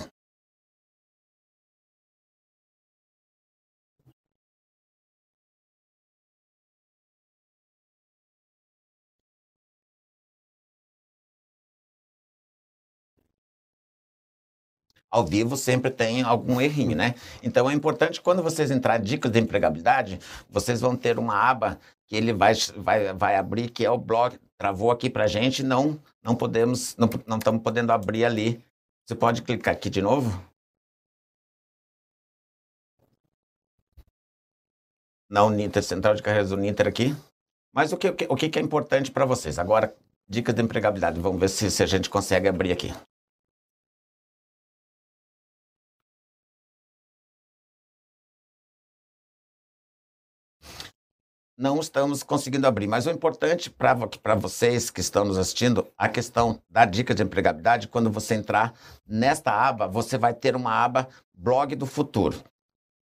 ao vivo sempre tem algum errinho, né? Então é importante quando vocês entrarem dicas de empregabilidade, vocês vão ter uma aba que ele vai, vai, vai abrir, que é o blog. Travou aqui para gente, não não podemos, não, estamos podendo abrir ali. Você pode clicar aqui de novo? Na Uninter, Central de Carreiras Uninter aqui. Mas o que, o que, o que é importante para vocês? Agora, dicas de empregabilidade. Vamos ver se, se a gente consegue abrir aqui. Não estamos conseguindo abrir. Mas o importante para vocês que estão nos assistindo, a questão da dica de empregabilidade, quando você entrar nesta aba, você vai ter uma aba Blog do Futuro.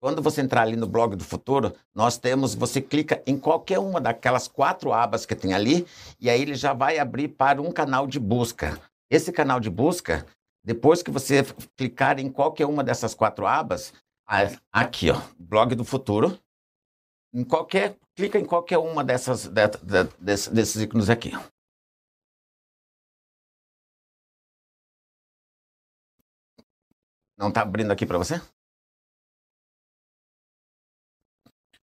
Quando você entrar ali no Blog do Futuro, nós temos, você clica em qualquer uma daquelas quatro abas que tem ali, e aí ele já vai abrir para um canal de busca. Esse canal de busca, depois que você clicar em qualquer uma dessas quatro abas, aqui, ó, Blog do Futuro, em qualquer, clica em qualquer uma dessas, de, de, desses, desses ícones aqui. Não está abrindo aqui para você?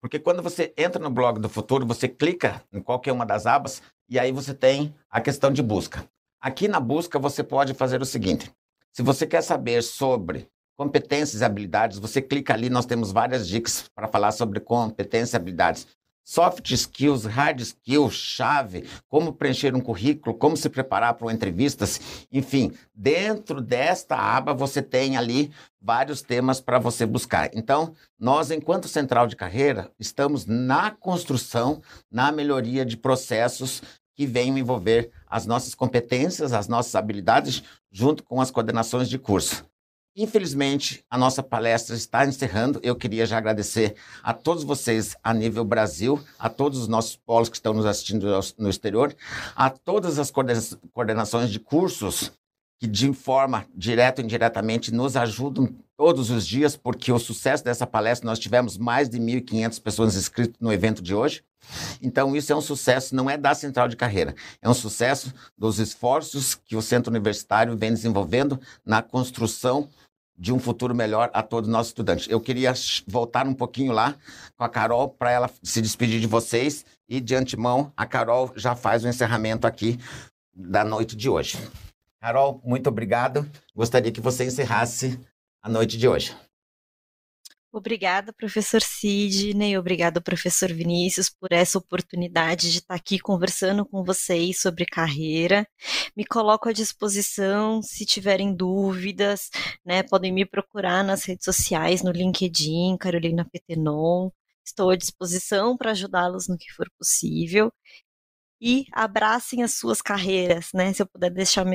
Porque quando você entra no blog do futuro, você clica em qualquer uma das abas e aí você tem a questão de busca. Aqui na busca você pode fazer o seguinte: se você quer saber sobre competências e habilidades, você clica ali, nós temos várias dicas para falar sobre competências e habilidades. Soft skills, hard skills, chave, como preencher um currículo, como se preparar para entrevistas, enfim, dentro desta aba você tem ali vários temas para você buscar. Então, nós, enquanto central de carreira, estamos na construção, na melhoria de processos que venham envolver as nossas competências, as nossas habilidades, junto com as coordenações de curso. Infelizmente, a nossa palestra está encerrando. Eu queria já agradecer a todos vocês a nível Brasil, a todos os nossos polos que estão nos assistindo no exterior, a todas as coordenações de cursos que de forma direta ou indiretamente nos ajudam todos os dias, porque o sucesso dessa palestra, nós tivemos mais de 1.500 pessoas inscritas no evento de hoje. Então, isso é um sucesso, não é da central de carreira, é um sucesso dos esforços que o centro universitário vem desenvolvendo na construção de um futuro melhor a todos os nossos estudantes. Eu queria voltar um pouquinho lá com a Carol para ela se despedir de vocês e de antemão a Carol já faz o encerramento aqui da noite de hoje. Carol, muito obrigado. Gostaria que você encerrasse a noite de hoje. Obrigada, professor Sidney, obrigado, professor Vinícius, por essa oportunidade de estar aqui conversando com vocês sobre carreira. Me coloco à disposição se tiverem dúvidas, né? Podem me procurar nas redes sociais, no LinkedIn, Carolina Petenon. Estou à disposição para ajudá-los no que for possível e abracem as suas carreiras, né? Se eu puder deixar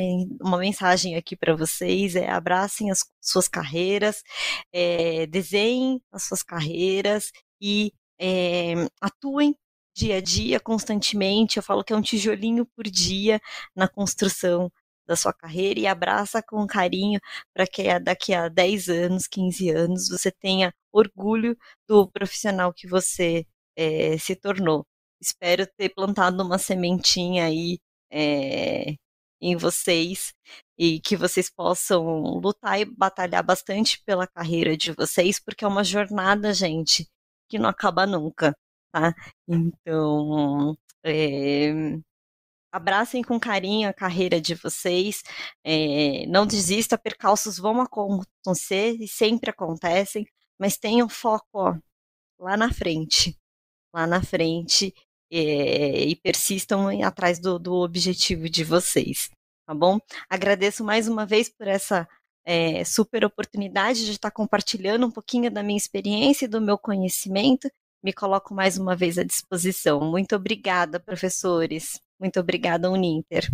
uma mensagem aqui para vocês, é abracem as suas carreiras, é, desenhem as suas carreiras e é, atuem dia a dia, constantemente. Eu falo que é um tijolinho por dia na construção da sua carreira e abraça com carinho para que daqui a 10 anos, 15 anos, você tenha orgulho do profissional que você é, se tornou. Espero ter plantado uma sementinha aí é, em vocês e que vocês possam lutar e batalhar bastante pela carreira de vocês, porque é uma jornada, gente, que não acaba nunca, tá? Então, é, abracem com carinho a carreira de vocês, é, não desista, percalços vão acontecer e sempre acontecem, mas tenham foco ó, lá na frente, lá na frente é, e persistam atrás do, do objetivo de vocês, tá bom? Agradeço mais uma vez por essa é, super oportunidade de estar compartilhando um pouquinho da minha experiência e do meu conhecimento. Me coloco mais uma vez à disposição. Muito obrigada, professores. Muito obrigada, Uninter.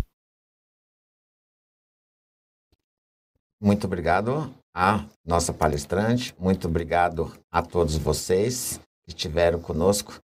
Muito obrigado a nossa palestrante, muito obrigado a todos vocês que estiveram conosco.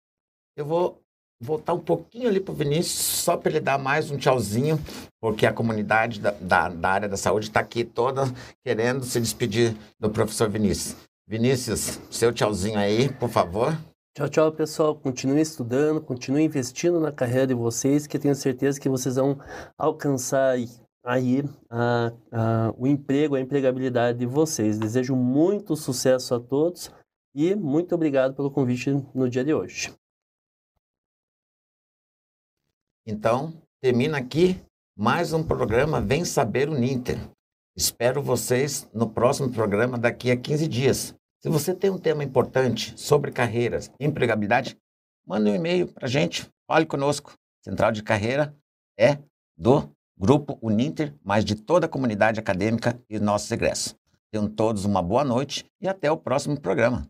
Eu vou voltar um pouquinho ali para o Vinícius, só para ele dar mais um tchauzinho, porque a comunidade da, da, da área da saúde está aqui toda querendo se despedir do professor Vinícius. Vinícius, seu tchauzinho aí, por favor. Tchau, tchau, pessoal. Continue estudando, continue investindo na carreira de vocês, que tenho certeza que vocês vão alcançar aí a, a, o emprego, a empregabilidade de vocês. Desejo muito sucesso a todos e muito obrigado pelo convite no dia de hoje. Então, termina aqui mais um programa Vem Saber o Ninter. Espero vocês no próximo programa daqui a 15 dias. Se você tem um tema importante sobre carreiras empregabilidade, manda um e-mail para a gente, fale conosco. Central de Carreira é do Grupo Uninter, mas de toda a comunidade acadêmica e nossos egressos. Tenham todos uma boa noite e até o próximo programa.